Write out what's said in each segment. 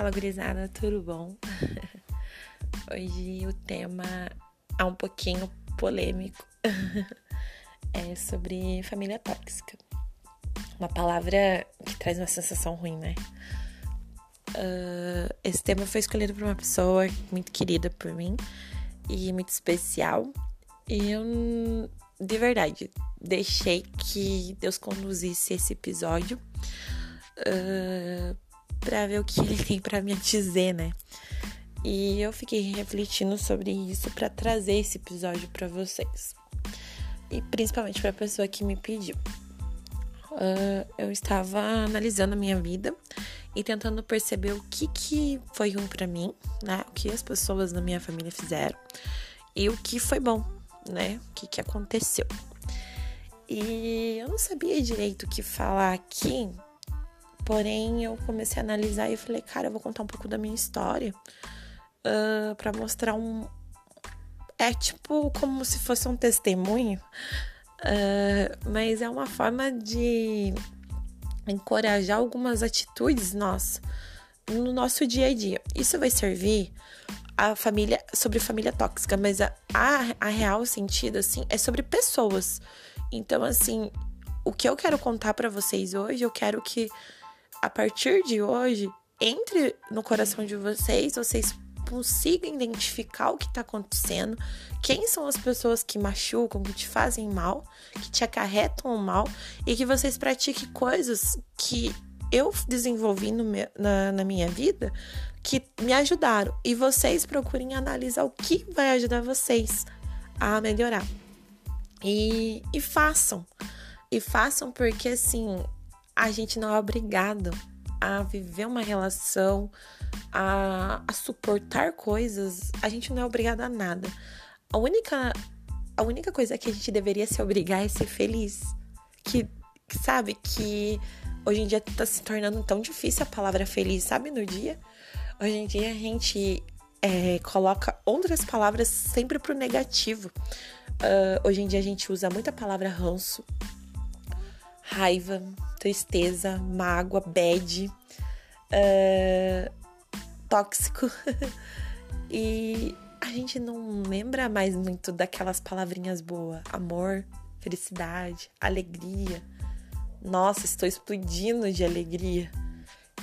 Fala gurizada, tudo bom? Hoje o tema é um pouquinho polêmico. é sobre família tóxica. Uma palavra que traz uma sensação ruim, né? Uh, esse tema foi escolhido por uma pessoa muito querida por mim e muito especial. E eu, de verdade, deixei que Deus conduzisse esse episódio. Uh, para ver o que ele tem para me dizer, né? E eu fiquei refletindo sobre isso para trazer esse episódio para vocês. E principalmente para a pessoa que me pediu. Uh, eu estava analisando a minha vida e tentando perceber o que, que foi ruim para mim, né? O que as pessoas da minha família fizeram e o que foi bom, né? O que, que aconteceu. E eu não sabia direito o que falar aqui, Porém, eu comecei a analisar e falei, cara, eu vou contar um pouco da minha história uh, para mostrar um. É tipo como se fosse um testemunho, uh, mas é uma forma de encorajar algumas atitudes nossas no nosso dia a dia. Isso vai servir a família sobre família tóxica, mas a, a, a real sentido assim é sobre pessoas. Então, assim, o que eu quero contar para vocês hoje, eu quero que a partir de hoje, entre no coração de vocês, vocês consigam identificar o que está acontecendo, quem são as pessoas que machucam, que te fazem mal, que te acarretam mal e que vocês pratiquem coisas que eu desenvolvi meu, na, na minha vida que me ajudaram e vocês procurem analisar o que vai ajudar vocês a melhorar. E, e façam. E façam porque assim, a gente não é obrigado a viver uma relação, a, a suportar coisas. A gente não é obrigado a nada. A única, a única coisa que a gente deveria se obrigar é ser feliz. Que, que sabe, que hoje em dia tá se tornando tão difícil a palavra feliz, sabe, no dia? Hoje em dia a gente é, coloca outras palavras sempre pro negativo. Uh, hoje em dia a gente usa muita palavra ranço, raiva, tristeza, mágoa, bad, uh, tóxico. e a gente não lembra mais muito daquelas palavrinhas boas: amor, felicidade, alegria. Nossa, estou explodindo de alegria.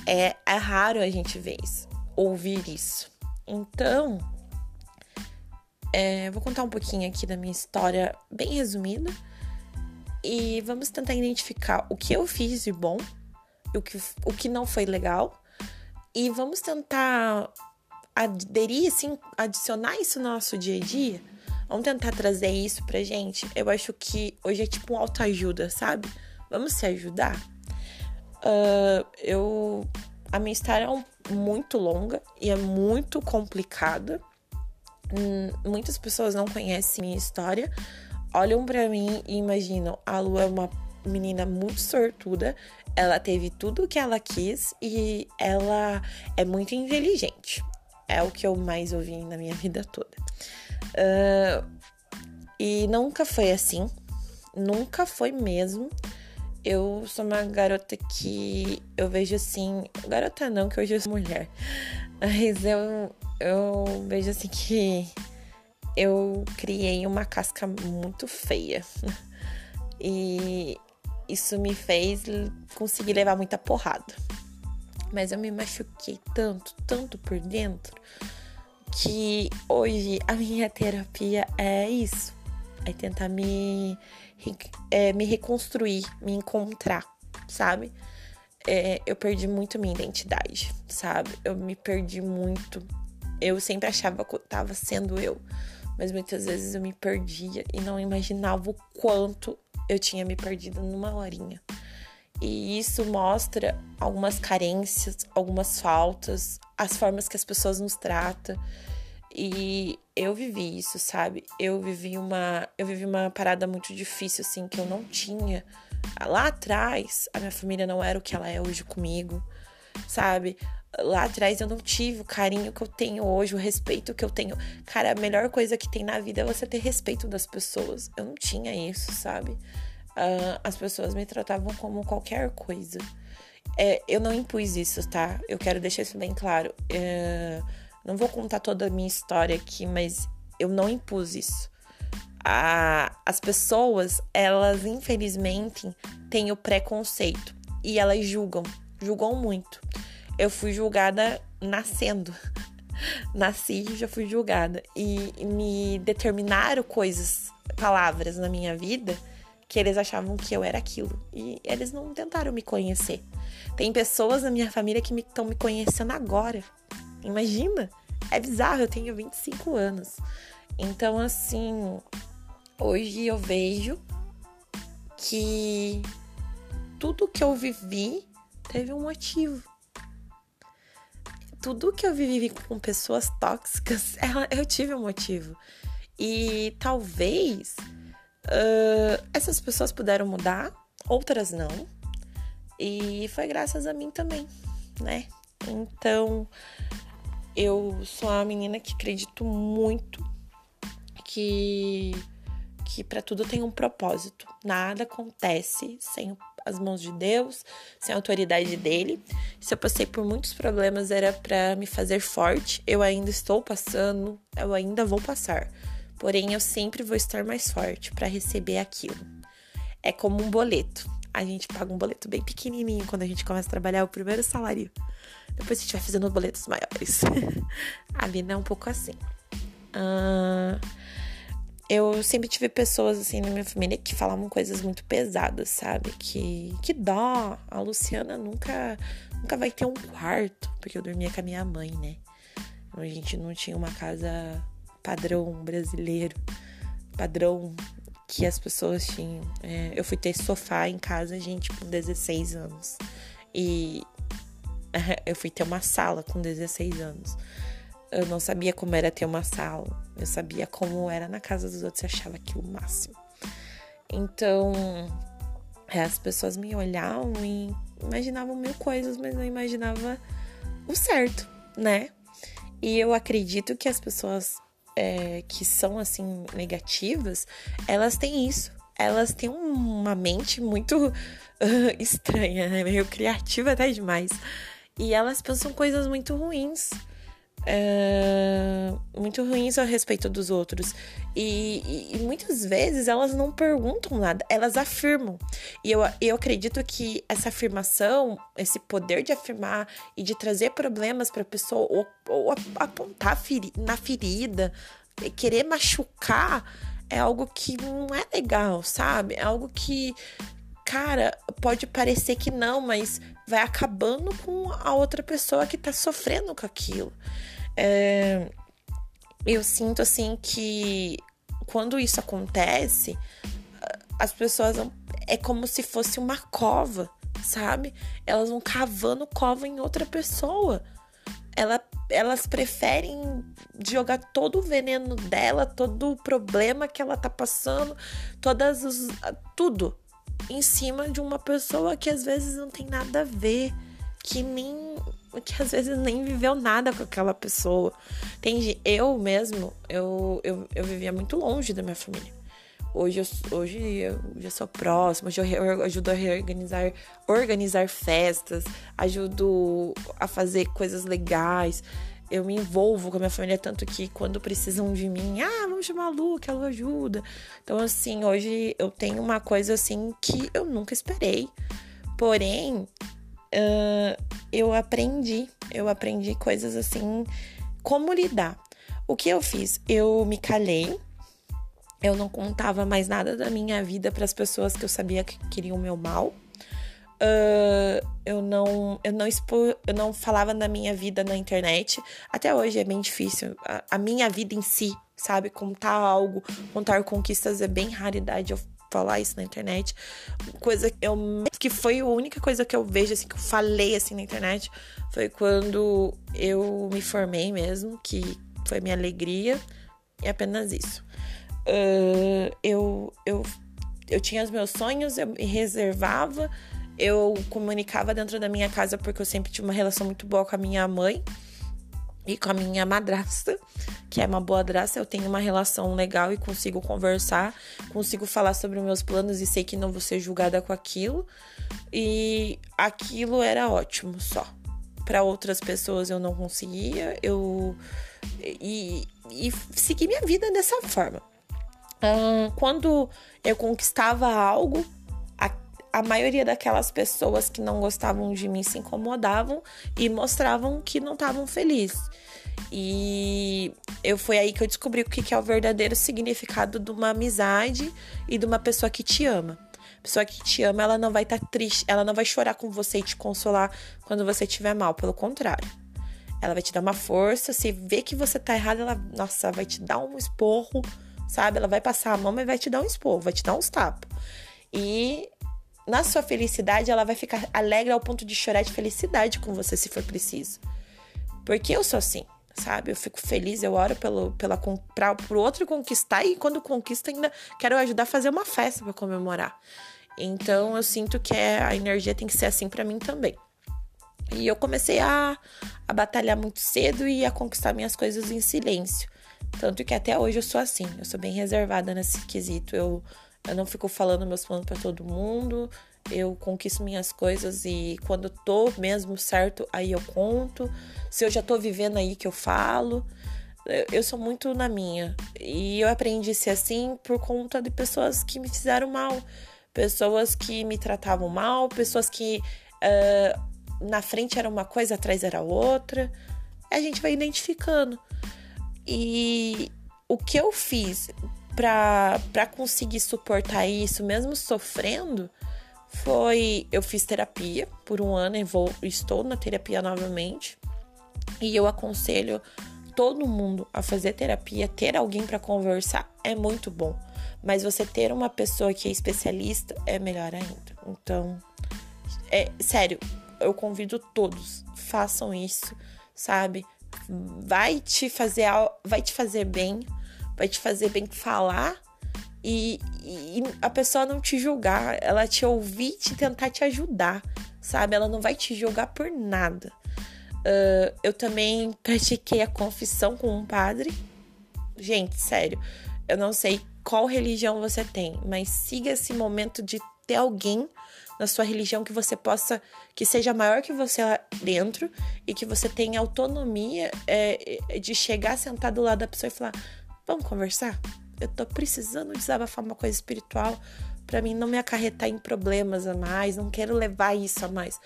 É, é raro a gente ver isso, ouvir isso. Então, é, vou contar um pouquinho aqui da minha história, bem resumida e vamos tentar identificar o que eu fiz de bom, o que, o que não foi legal, e vamos tentar aderir, assim, adicionar isso no nosso dia a dia. Vamos tentar trazer isso pra gente. Eu acho que hoje é tipo um autoajuda, sabe? Vamos se ajudar? Uh, eu. A minha história é muito longa e é muito complicada. Hum, muitas pessoas não conhecem minha história, olham para mim e imaginam: a Lu é uma menina muito sortuda, ela teve tudo o que ela quis e ela é muito inteligente. É o que eu mais ouvi na minha vida toda. Uh, e nunca foi assim, nunca foi mesmo. Eu sou uma garota que eu vejo assim. Garota não, que hoje eu sou mulher. Mas eu, eu vejo assim que eu criei uma casca muito feia. E isso me fez conseguir levar muita porrada. Mas eu me machuquei tanto, tanto por dentro, que hoje a minha terapia é isso. É tentar me, é, me reconstruir, me encontrar, sabe? É, eu perdi muito minha identidade, sabe? Eu me perdi muito. Eu sempre achava que eu tava sendo eu mas muitas vezes eu me perdia e não imaginava o quanto eu tinha me perdido numa horinha. E isso mostra algumas carências, algumas faltas, as formas que as pessoas nos tratam. E eu vivi isso, sabe? Eu vivi uma, eu vivi uma parada muito difícil assim que eu não tinha. Lá atrás, a minha família não era o que ela é hoje comigo, sabe? Lá atrás eu não tive o carinho que eu tenho hoje, o respeito que eu tenho. Cara, a melhor coisa que tem na vida é você ter respeito das pessoas. Eu não tinha isso, sabe? Uh, as pessoas me tratavam como qualquer coisa. É, eu não impus isso, tá? Eu quero deixar isso bem claro. É, não vou contar toda a minha história aqui, mas eu não impus isso. A, as pessoas, elas infelizmente têm o preconceito e elas julgam, julgam muito. Eu fui julgada nascendo. Nasci e já fui julgada. E, me determinaram coisas, palavras na minha vida que eles achavam que eu era aquilo. E eles não tentaram me conhecer. Tem pessoas na minha família que estão me, me conhecendo agora. Imagina! É bizarro, eu tenho 25 anos. Então, assim, hoje eu vejo que tudo que eu vivi teve um motivo. Tudo que eu vivi com pessoas tóxicas, eu tive um motivo. E talvez uh, essas pessoas puderam mudar, outras não. E foi graças a mim também, né? Então, eu sou uma menina que acredito muito que que para tudo tem um propósito. Nada acontece sem as mãos de Deus, sem a autoridade dele. Se eu passei por muitos problemas era para me fazer forte. Eu ainda estou passando, eu ainda vou passar. Porém, eu sempre vou estar mais forte para receber aquilo. É como um boleto. A gente paga um boleto bem pequenininho quando a gente começa a trabalhar o primeiro salário. Depois a gente vai fazendo boletos maiores. a vida é um pouco assim. Uh, eu sempre tive pessoas assim na minha família que falavam coisas muito pesadas, sabe? Que, que dó. A Luciana nunca, nunca vai ter um quarto, porque eu dormia com a minha mãe, né? A gente não tinha uma casa padrão brasileiro, padrão que as pessoas tinham. É, eu fui ter sofá em casa, gente, com 16 anos. E eu fui ter uma sala com 16 anos. Eu não sabia como era ter uma sala. Eu sabia como era na casa dos outros. Eu achava aquilo o máximo. Então, é, as pessoas me olhavam e imaginavam mil coisas, mas não imaginava o certo, né? E eu acredito que as pessoas é, que são assim negativas, elas têm isso. Elas têm uma mente muito uh, estranha, né? meio criativa até demais. E elas pensam coisas muito ruins é, muito ruins a respeito dos outros. E, e, e, muitas vezes elas não perguntam nada, elas afirmam. E eu, eu acredito que essa afirmação, esse poder de afirmar e de trazer problemas para a pessoa, ou, ou apontar feri na ferida, querer machucar, é algo que não é legal, sabe? É algo que, cara, pode parecer que não, mas vai acabando com a outra pessoa que tá sofrendo com aquilo. É, eu sinto assim que quando isso acontece, as pessoas é como se fosse uma cova, sabe? Elas vão cavando cova em outra pessoa. Ela, elas preferem jogar todo o veneno dela, todo o problema que ela tá passando, todas os, tudo em cima de uma pessoa que às vezes não tem nada a ver, que nem que às vezes nem viveu nada com aquela pessoa. Entende? Eu mesmo, eu, eu, eu vivia muito longe da minha família. Hoje eu, hoje eu já sou próxima, hoje eu ajudo a reorganizar organizar festas, ajudo a fazer coisas legais. Eu me envolvo com a minha família tanto que quando precisam de mim, ah, vamos chamar a Lu, que ela ajuda. Então, assim, hoje eu tenho uma coisa assim que eu nunca esperei. Porém, uh, eu aprendi, eu aprendi coisas assim, como lidar. O que eu fiz? Eu me calei, eu não contava mais nada da minha vida para as pessoas que eu sabia que queriam o meu mal. Uh, eu não eu não expo, eu não falava da minha vida na internet. Até hoje é bem difícil. A, a minha vida em si, sabe? Contar algo, contar conquistas é bem raridade. Eu falar isso na internet. Coisa que eu que foi a única coisa que eu vejo assim que eu falei assim na internet foi quando eu me formei mesmo, que foi minha alegria e apenas isso. Uh, eu, eu, eu tinha os meus sonhos, eu me reservava, eu comunicava dentro da minha casa porque eu sempre tive uma relação muito boa com a minha mãe. E com a minha madrasta, que é uma boa draça, eu tenho uma relação legal e consigo conversar, consigo falar sobre meus planos e sei que não vou ser julgada com aquilo. E aquilo era ótimo só. Para outras pessoas eu não conseguia, eu e, e segui minha vida dessa forma. quando eu conquistava algo, a maioria daquelas pessoas que não gostavam de mim se incomodavam e mostravam que não estavam felizes. E eu foi aí que eu descobri o que é o verdadeiro significado de uma amizade e de uma pessoa que te ama. A pessoa que te ama, ela não vai estar tá triste, ela não vai chorar com você e te consolar quando você estiver mal, pelo contrário. Ela vai te dar uma força, se vê que você tá errado, ela, nossa, vai te dar um esporro, sabe? Ela vai passar a mão, mas vai te dar um esporro, vai te dar uns tapas. E na sua felicidade, ela vai ficar alegre ao ponto de chorar de felicidade com você, se for preciso. Porque eu sou assim, sabe? Eu fico feliz, eu oro pelo, pela, pra, pro outro conquistar e quando conquista ainda quero ajudar a fazer uma festa para comemorar. Então eu sinto que é, a energia tem que ser assim para mim também. E eu comecei a, a batalhar muito cedo e a conquistar minhas coisas em silêncio. Tanto que até hoje eu sou assim, eu sou bem reservada nesse quesito. Eu eu não fico falando meus planos para todo mundo. Eu conquisto minhas coisas e quando tô mesmo certo, aí eu conto. Se eu já tô vivendo aí que eu falo. Eu sou muito na minha. E eu aprendi a ser assim por conta de pessoas que me fizeram mal. Pessoas que me tratavam mal, pessoas que uh, na frente era uma coisa, atrás era outra. A gente vai identificando. E o que eu fiz para conseguir suportar isso, mesmo sofrendo, foi eu fiz terapia por um ano e vou, estou na terapia novamente. E eu aconselho todo mundo a fazer terapia, ter alguém para conversar é muito bom, mas você ter uma pessoa que é especialista é melhor ainda. Então, é sério, eu convido todos, façam isso, sabe? Vai te fazer vai te fazer bem, vai te fazer bem falar e, e, a pessoa não te julgar, ela te ouvir, te tentar te ajudar, sabe? Ela não vai te julgar por nada. Uh, eu também pratiquei a confissão com um padre. Gente, sério, eu não sei qual religião você tem, mas siga esse momento de ter alguém na sua religião que você possa, que seja maior que você lá dentro e que você tenha autonomia é, de chegar, sentar do lado da pessoa e falar: Vamos conversar? Eu tô precisando desabafar uma coisa espiritual para mim não me acarretar em problemas a mais, não quero levar isso a mais.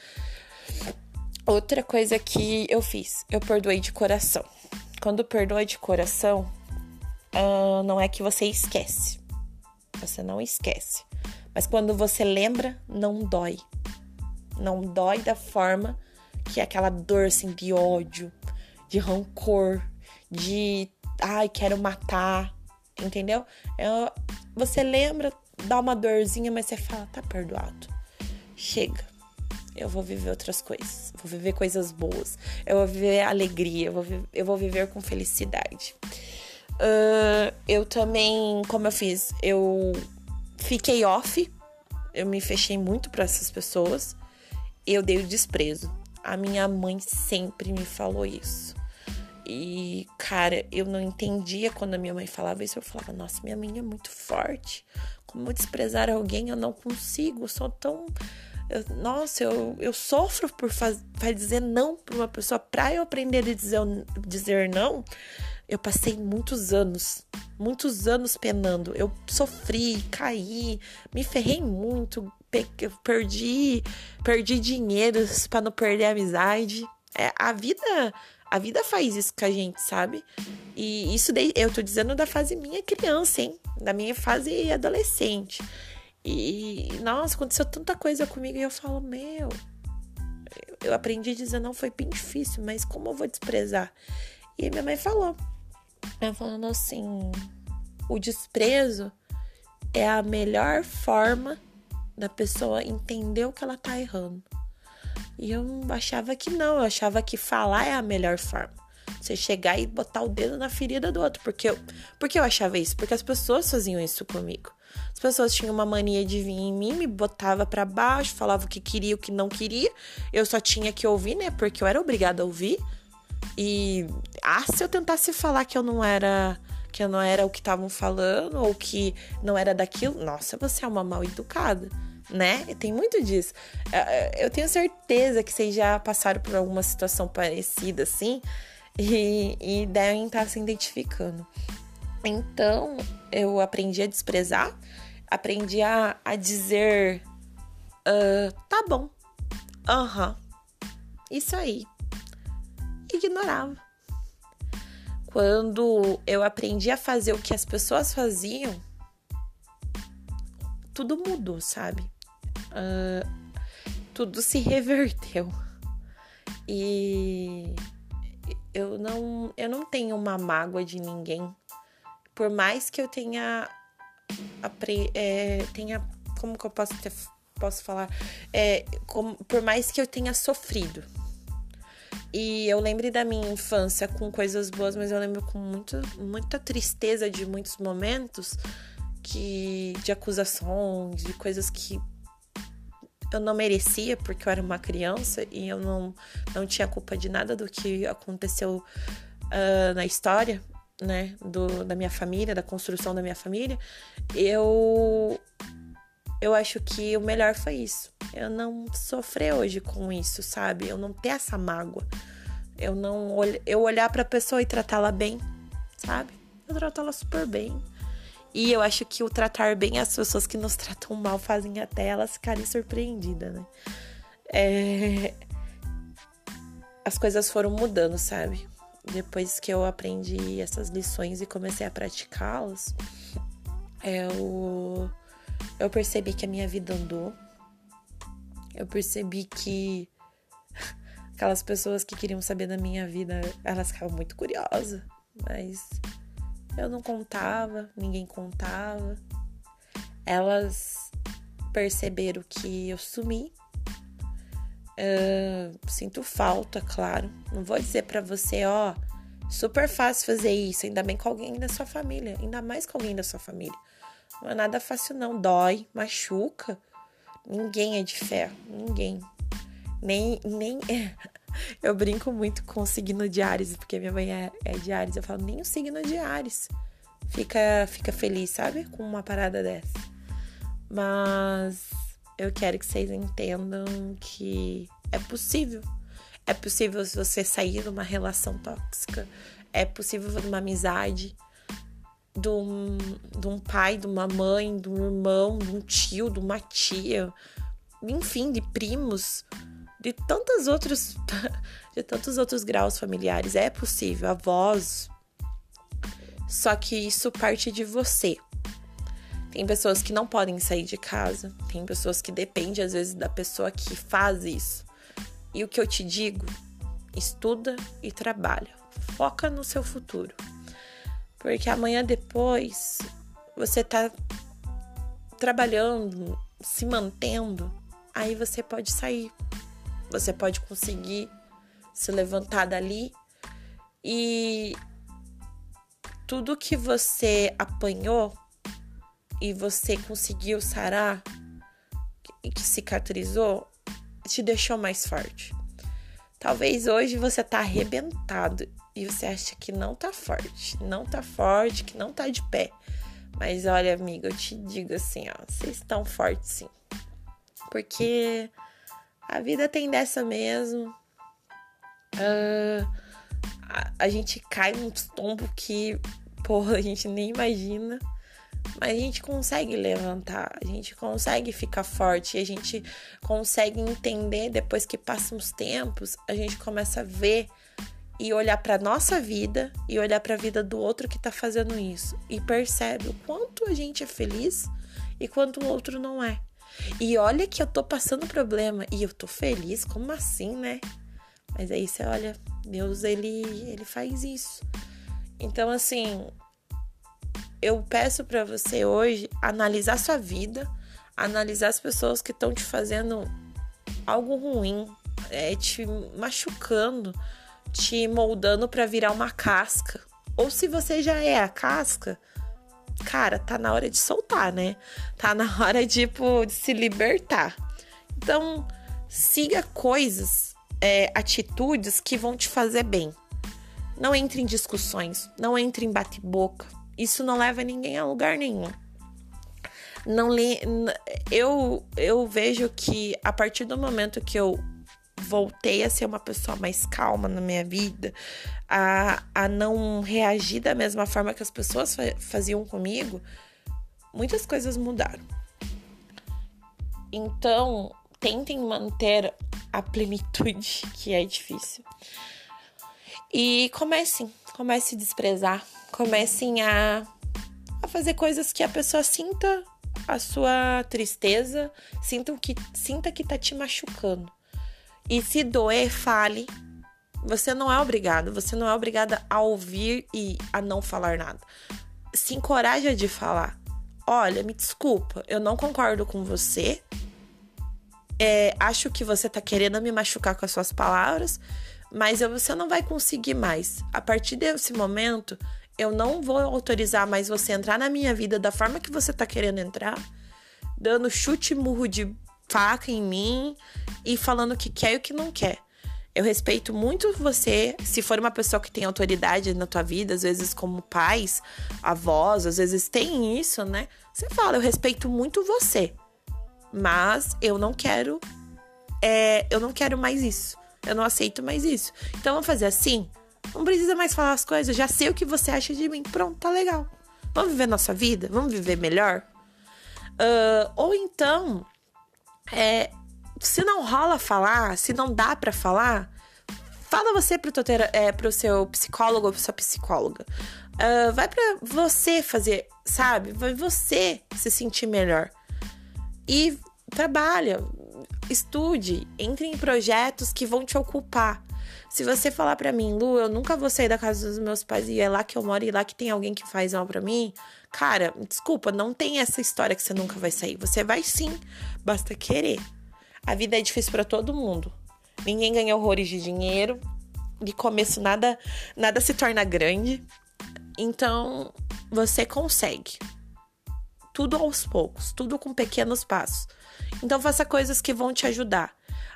Outra coisa que eu fiz, eu perdoei de coração. Quando perdoa de coração, uh, não é que você esquece. Você não esquece. Mas quando você lembra, não dói. Não dói da forma que é aquela dor assim de ódio, de rancor, de ai, quero matar, entendeu? É, você lembra, dá uma dorzinha, mas você fala, tá perdoado. Chega. Eu vou viver outras coisas. Vou viver coisas boas. Eu vou viver alegria. Eu vou, eu vou viver com felicidade. Uh, eu também, como eu fiz, eu fiquei off. Eu me fechei muito para essas pessoas. Eu dei o desprezo. A minha mãe sempre me falou isso. E, cara, eu não entendia quando a minha mãe falava isso. Eu falava, nossa, minha mãe é muito forte. Como desprezar alguém? Eu não consigo. Eu sou tão. Eu, nossa, eu, eu sofro por faz, dizer não para uma pessoa. Pra eu aprender a dizer, dizer não, eu passei muitos anos, muitos anos penando. Eu sofri, caí, me ferrei muito, perdi, perdi dinheiro para não perder a amizade. É, a vida a vida faz isso com a gente, sabe? E isso daí, eu tô dizendo da fase minha criança, hein? Da minha fase adolescente. E, nossa, aconteceu tanta coisa comigo e eu falo, meu, eu aprendi a dizer não, foi bem difícil, mas como eu vou desprezar? E minha mãe falou, ela falando assim, o desprezo é a melhor forma da pessoa entender o que ela tá errando. E eu achava que não, eu achava que falar é a melhor forma. Você chegar e botar o dedo na ferida do outro. Porque eu, porque eu achava isso? Porque as pessoas faziam isso comigo. As pessoas tinham uma mania de vir em mim, me botava para baixo, falava o que queria, o que não queria. Eu só tinha que ouvir, né? Porque eu era obrigada a ouvir. E ah, se eu tentasse falar que eu não era que não era o que estavam falando ou que não era daquilo, nossa, você é uma mal educada, né? Tem muito disso. É, é, eu tenho certeza que vocês já passaram por alguma situação parecida assim e, e devem estar se identificando. Então, eu aprendi a desprezar, aprendi a, a dizer: uh, tá bom, aham, uh -huh. isso aí. Ignorava. Quando eu aprendi a fazer o que as pessoas faziam, tudo mudou, sabe? Uh, tudo se reverteu. E eu não, eu não tenho uma mágoa de ninguém. Por mais que eu tenha é, tenha como que eu posso ter, posso falar? É, como, por mais que eu tenha sofrido. E eu lembro da minha infância com coisas boas mas eu lembro com muito, muita tristeza de muitos momentos que de acusações de coisas que eu não merecia porque eu era uma criança e eu não, não tinha culpa de nada do que aconteceu uh, na história né, do, da minha família, da construção da minha família, eu eu acho que o melhor foi isso. Eu não sofrer hoje com isso, sabe? Eu não ter essa mágoa. Eu não eu olhar para a pessoa e tratá-la bem, sabe? Eu trato ela super bem. E eu acho que o tratar bem as pessoas que nos tratam mal fazem até elas ficarem surpreendidas, né? É... As coisas foram mudando, sabe? depois que eu aprendi essas lições e comecei a praticá-las, eu, eu percebi que a minha vida andou. Eu percebi que aquelas pessoas que queriam saber da minha vida, elas ficavam muito curiosas, mas eu não contava, ninguém contava. Elas perceberam que eu sumi Uh, sinto falta, claro. Não vou dizer para você, ó, super fácil fazer isso, ainda bem com alguém da sua família, ainda mais com alguém da sua família. Não é nada fácil não, dói, machuca. Ninguém é de ferro, ninguém. Nem nem eu brinco muito com o signo de Ares, porque minha mãe é, é de Ares. Eu falo, nem o signo de Ares fica, fica feliz, sabe? Com uma parada dessa. Mas eu quero que vocês entendam que é possível. É possível você sair de uma relação tóxica. É possível de uma amizade, de um, de um pai, de uma mãe, de um irmão, de um tio, de uma tia, enfim, de primos, de tantos outros, de tantos outros graus familiares. É possível, avós. Só que isso parte de você. Tem pessoas que não podem sair de casa, tem pessoas que dependem às vezes da pessoa que faz isso. E o que eu te digo, estuda e trabalha. Foca no seu futuro. Porque amanhã depois você tá trabalhando, se mantendo, aí você pode sair. Você pode conseguir se levantar dali e tudo que você apanhou e você conseguiu sarar e que cicatrizou, te deixou mais forte. Talvez hoje você tá arrebentado e você acha que não tá forte, não tá forte, que não tá de pé. Mas olha, amiga, eu te digo assim, ó, vocês estão fortes sim. Porque a vida tem dessa mesmo. Uh, a, a, gente cai num tombo que, porra, a gente nem imagina. Mas a gente consegue levantar, a gente consegue ficar forte, a gente consegue entender depois que passam os tempos, a gente começa a ver e olhar para nossa vida e olhar para a vida do outro que tá fazendo isso e percebe o quanto a gente é feliz e quanto o outro não é. E olha que eu tô passando problema e eu tô feliz, como assim, né? Mas aí você olha, Deus ele ele faz isso. Então assim, eu peço para você hoje analisar sua vida, analisar as pessoas que estão te fazendo algo ruim, é, te machucando, te moldando para virar uma casca. Ou se você já é a casca, cara, tá na hora de soltar, né? Tá na hora tipo, de se libertar. Então, siga coisas, é, atitudes que vão te fazer bem. Não entre em discussões, não entre em bate-boca. Isso não leva ninguém a lugar nenhum. Não li, eu eu vejo que a partir do momento que eu voltei a ser uma pessoa mais calma na minha vida, a, a não reagir da mesma forma que as pessoas faziam comigo, muitas coisas mudaram. Então, tentem manter a plenitude, que é difícil. E comecem, comecem a desprezar, comecem a, a fazer coisas que a pessoa sinta a sua tristeza, sinta que, sinta que tá te machucando. E se doer, fale. Você não é obrigado, você não é obrigada a ouvir e a não falar nada. Se encoraja de falar. Olha, me desculpa, eu não concordo com você. É, acho que você tá querendo me machucar com as suas palavras, mas você não vai conseguir mais. A partir desse momento, eu não vou autorizar mais você entrar na minha vida da forma que você tá querendo entrar, dando chute murro de faca em mim e falando o que quer e o que não quer. Eu respeito muito você, se for uma pessoa que tem autoridade na tua vida, às vezes como pais, avós, às vezes tem isso, né? Você fala, eu respeito muito você, mas eu não quero, é, eu não quero mais isso, eu não aceito mais isso. Então vamos fazer assim? Não precisa mais falar as coisas, já sei o que você acha de mim, pronto, tá legal. Vamos viver nossa vida? Vamos viver melhor? Uh, ou então, é, se não rola falar, se não dá para falar, fala você pro, teu, é, pro seu psicólogo ou sua psicóloga. Uh, vai para você fazer, sabe? Vai você se sentir melhor. E trabalha, estude, entre em projetos que vão te ocupar. Se você falar para mim, Lu, eu nunca vou sair da casa dos meus pais e é lá que eu moro e lá que tem alguém que faz mal para mim, cara, desculpa, não tem essa história que você nunca vai sair. Você vai sim, basta querer. A vida é difícil para todo mundo. Ninguém ganha horrores de dinheiro. De começo nada nada se torna grande. Então, você consegue. Tudo aos poucos, tudo com pequenos passos. Então faça coisas que vão te ajudar.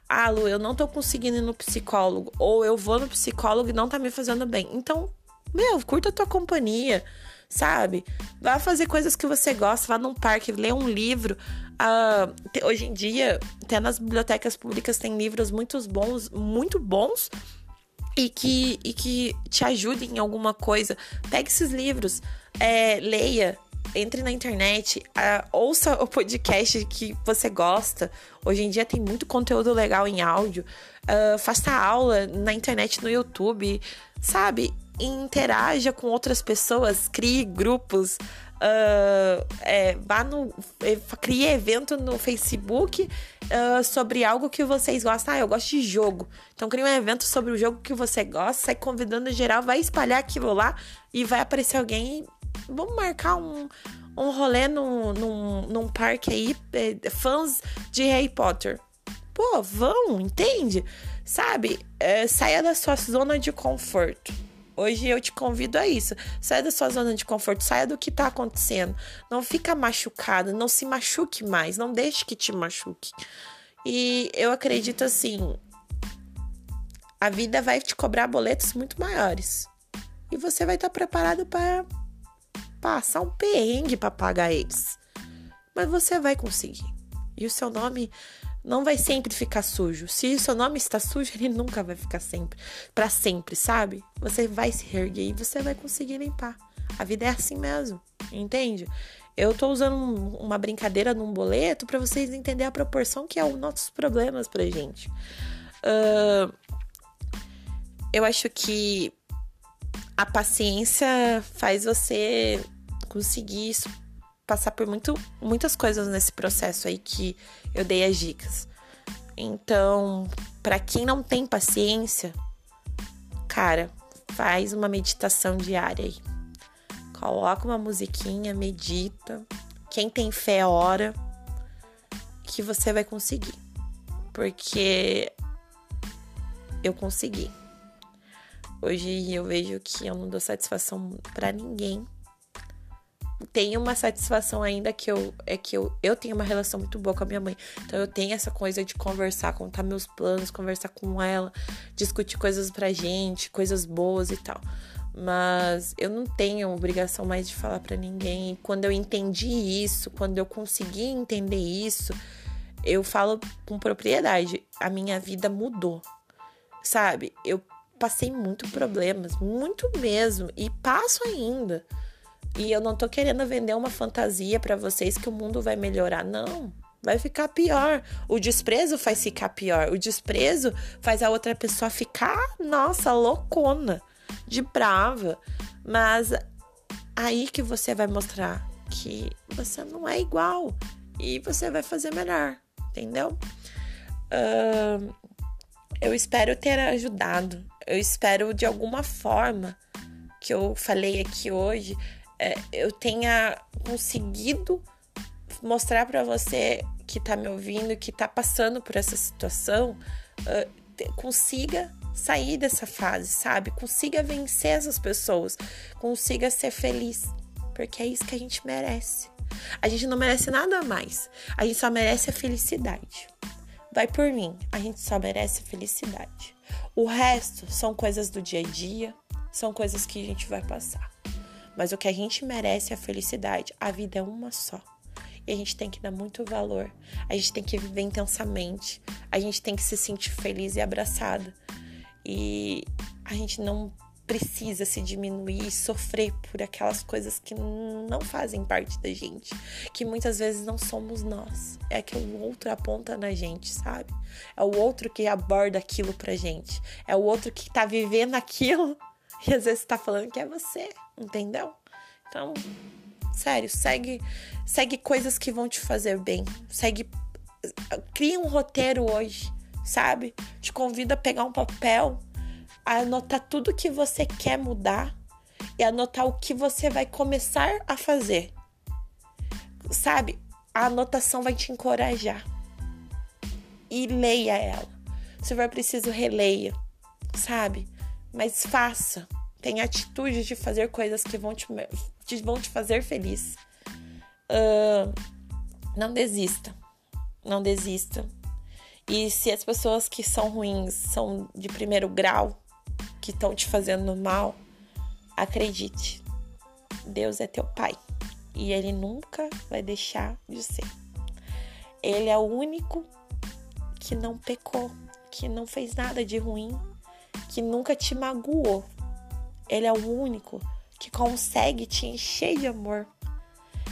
Ah, Lu, eu não tô conseguindo ir no psicólogo. Ou eu vou no psicólogo e não tá me fazendo bem. Então, meu, curta a tua companhia, sabe? Vá fazer coisas que você gosta, vá num parque, lê um livro. Uh, hoje em dia, até nas bibliotecas públicas tem livros muito bons, muito bons e que, e que te ajudem em alguma coisa. Pegue esses livros, é, leia, entre na internet, uh, ouça o podcast que você gosta. Hoje em dia tem muito conteúdo legal em áudio. Uh, faça aula na internet, no YouTube, sabe? Interaja com outras pessoas, crie grupos. Uh, é, vá no. É, crie evento no Facebook uh, sobre algo que vocês gostam. Ah, eu gosto de jogo. Então crie um evento sobre o jogo que você gosta, sai convidando geral, vai espalhar aquilo lá e vai aparecer alguém vamos marcar um, um rolê num, num, num parque aí, é, fãs de Harry Potter. Pô, vão, entende? Sabe? É, saia da sua zona de conforto. Hoje eu te convido a isso. Saia da sua zona de conforto, saia do que tá acontecendo. Não fica machucado, não se machuque mais, não deixe que te machuque. E eu acredito assim, a vida vai te cobrar boletos muito maiores. E você vai estar preparado para passar um perrengue para pagar eles. Mas você vai conseguir. E o seu nome não vai sempre ficar sujo. Se o seu nome está sujo, ele nunca vai ficar sempre, para sempre, sabe? Você vai se reerguer e você vai conseguir limpar. A vida é assim mesmo, entende? Eu tô usando uma brincadeira num boleto para vocês entenderem a proporção que é os nossos problemas pra gente. Uh, eu acho que a paciência faz você conseguir passar por muito, muitas coisas nesse processo aí que eu dei as dicas. Então, para quem não tem paciência, cara, faz uma meditação diária aí. Coloca uma musiquinha, medita. Quem tem fé, ora que você vai conseguir. Porque eu consegui. Hoje eu vejo que eu não dou satisfação para ninguém tenho uma satisfação ainda que eu é que eu, eu tenho uma relação muito boa com a minha mãe. Então eu tenho essa coisa de conversar, contar meus planos, conversar com ela, discutir coisas pra gente, coisas boas e tal. Mas eu não tenho obrigação mais de falar para ninguém. E quando eu entendi isso, quando eu consegui entender isso, eu falo com propriedade, a minha vida mudou. Sabe? Eu passei muito problemas, muito mesmo, e passo ainda. E eu não tô querendo vender uma fantasia para vocês que o mundo vai melhorar, não. Vai ficar pior. O desprezo faz ficar pior. O desprezo faz a outra pessoa ficar, nossa, loucona, de brava. Mas aí que você vai mostrar que você não é igual e você vai fazer melhor, entendeu? Uh, eu espero ter ajudado. Eu espero de alguma forma que eu falei aqui hoje é, eu tenha conseguido mostrar para você que tá me ouvindo, que tá passando por essa situação, uh, consiga sair dessa fase, sabe? Consiga vencer essas pessoas, consiga ser feliz, porque é isso que a gente merece. A gente não merece nada mais, a gente só merece a felicidade. Vai por mim, a gente só merece a felicidade. O resto são coisas do dia a dia, são coisas que a gente vai passar. Mas o que a gente merece é a felicidade. A vida é uma só. E a gente tem que dar muito valor. A gente tem que viver intensamente. A gente tem que se sentir feliz e abraçada. E a gente não precisa se diminuir e sofrer por aquelas coisas que não fazem parte da gente, que muitas vezes não somos nós. É que o outro aponta na gente, sabe? É o outro que aborda aquilo pra gente. É o outro que tá vivendo aquilo e às vezes tá falando que é você, entendeu? Então, sério, segue, segue coisas que vão te fazer bem. Segue. Cria um roteiro hoje, sabe? Te convido a pegar um papel, a anotar tudo que você quer mudar e anotar o que você vai começar a fazer. Sabe? A anotação vai te encorajar. E leia ela. Se for preciso, releia. Sabe? Mas faça. Tenha atitude de fazer coisas que vão te, vão te fazer feliz. Uh, não desista. Não desista. E se as pessoas que são ruins são de primeiro grau, que estão te fazendo mal, acredite. Deus é teu pai. E ele nunca vai deixar de ser. Ele é o único que não pecou, que não fez nada de ruim que nunca te magoou. Ele é o único que consegue te encher de amor,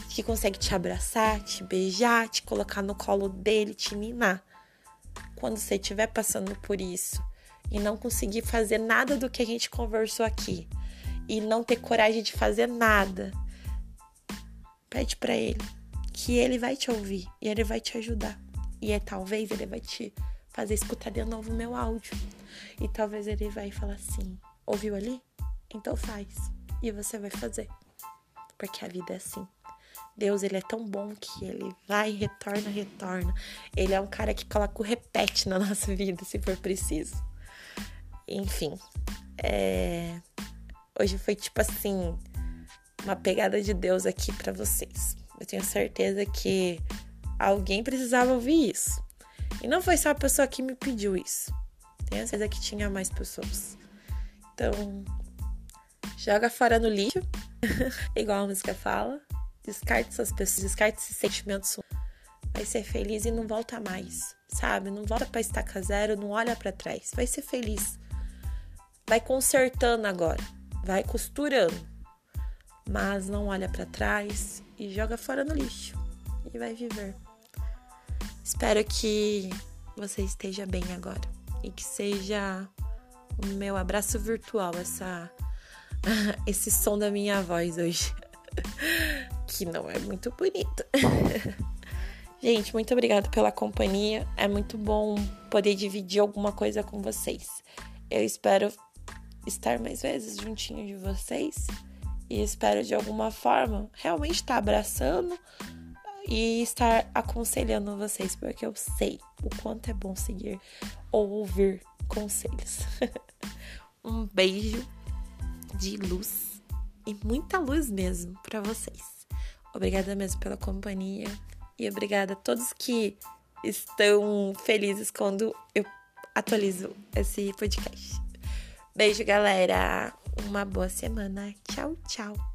que consegue te abraçar, te beijar, te colocar no colo dele, te minar. Quando você estiver passando por isso e não conseguir fazer nada do que a gente conversou aqui e não ter coragem de fazer nada, pede para ele que ele vai te ouvir e ele vai te ajudar. E é talvez ele vai te fazer escutar de novo o meu áudio. E talvez ele vai falar assim: ouviu ali? Então faz. E você vai fazer. Porque a vida é assim. Deus, ele é tão bom que ele vai, retorna, retorna. Ele é um cara que coloca o repete na nossa vida, se for preciso. Enfim, é... hoje foi tipo assim, uma pegada de Deus aqui para vocês. Eu tenho certeza que alguém precisava ouvir isso. E não foi só a pessoa que me pediu isso. Tenho certeza que tinha mais pessoas. Então, joga fora no lixo, igual a música fala. Descarte essas pessoas, descarte esses sentimentos. Vai ser feliz e não volta mais, sabe? Não volta pra estaca zero, não olha para trás. Vai ser feliz. Vai consertando agora. Vai costurando. Mas não olha para trás e joga fora no lixo. E vai viver. Espero que você esteja bem agora e que seja o meu abraço virtual essa esse som da minha voz hoje, que não é muito bonito. Gente, muito obrigada pela companhia. É muito bom poder dividir alguma coisa com vocês. Eu espero estar mais vezes juntinho de vocês e espero de alguma forma realmente estar abraçando e estar aconselhando vocês, porque eu sei o quanto é bom seguir ou ouvir conselhos. um beijo de luz e muita luz mesmo para vocês. Obrigada mesmo pela companhia. E obrigada a todos que estão felizes quando eu atualizo esse podcast. Beijo, galera. Uma boa semana. Tchau, tchau.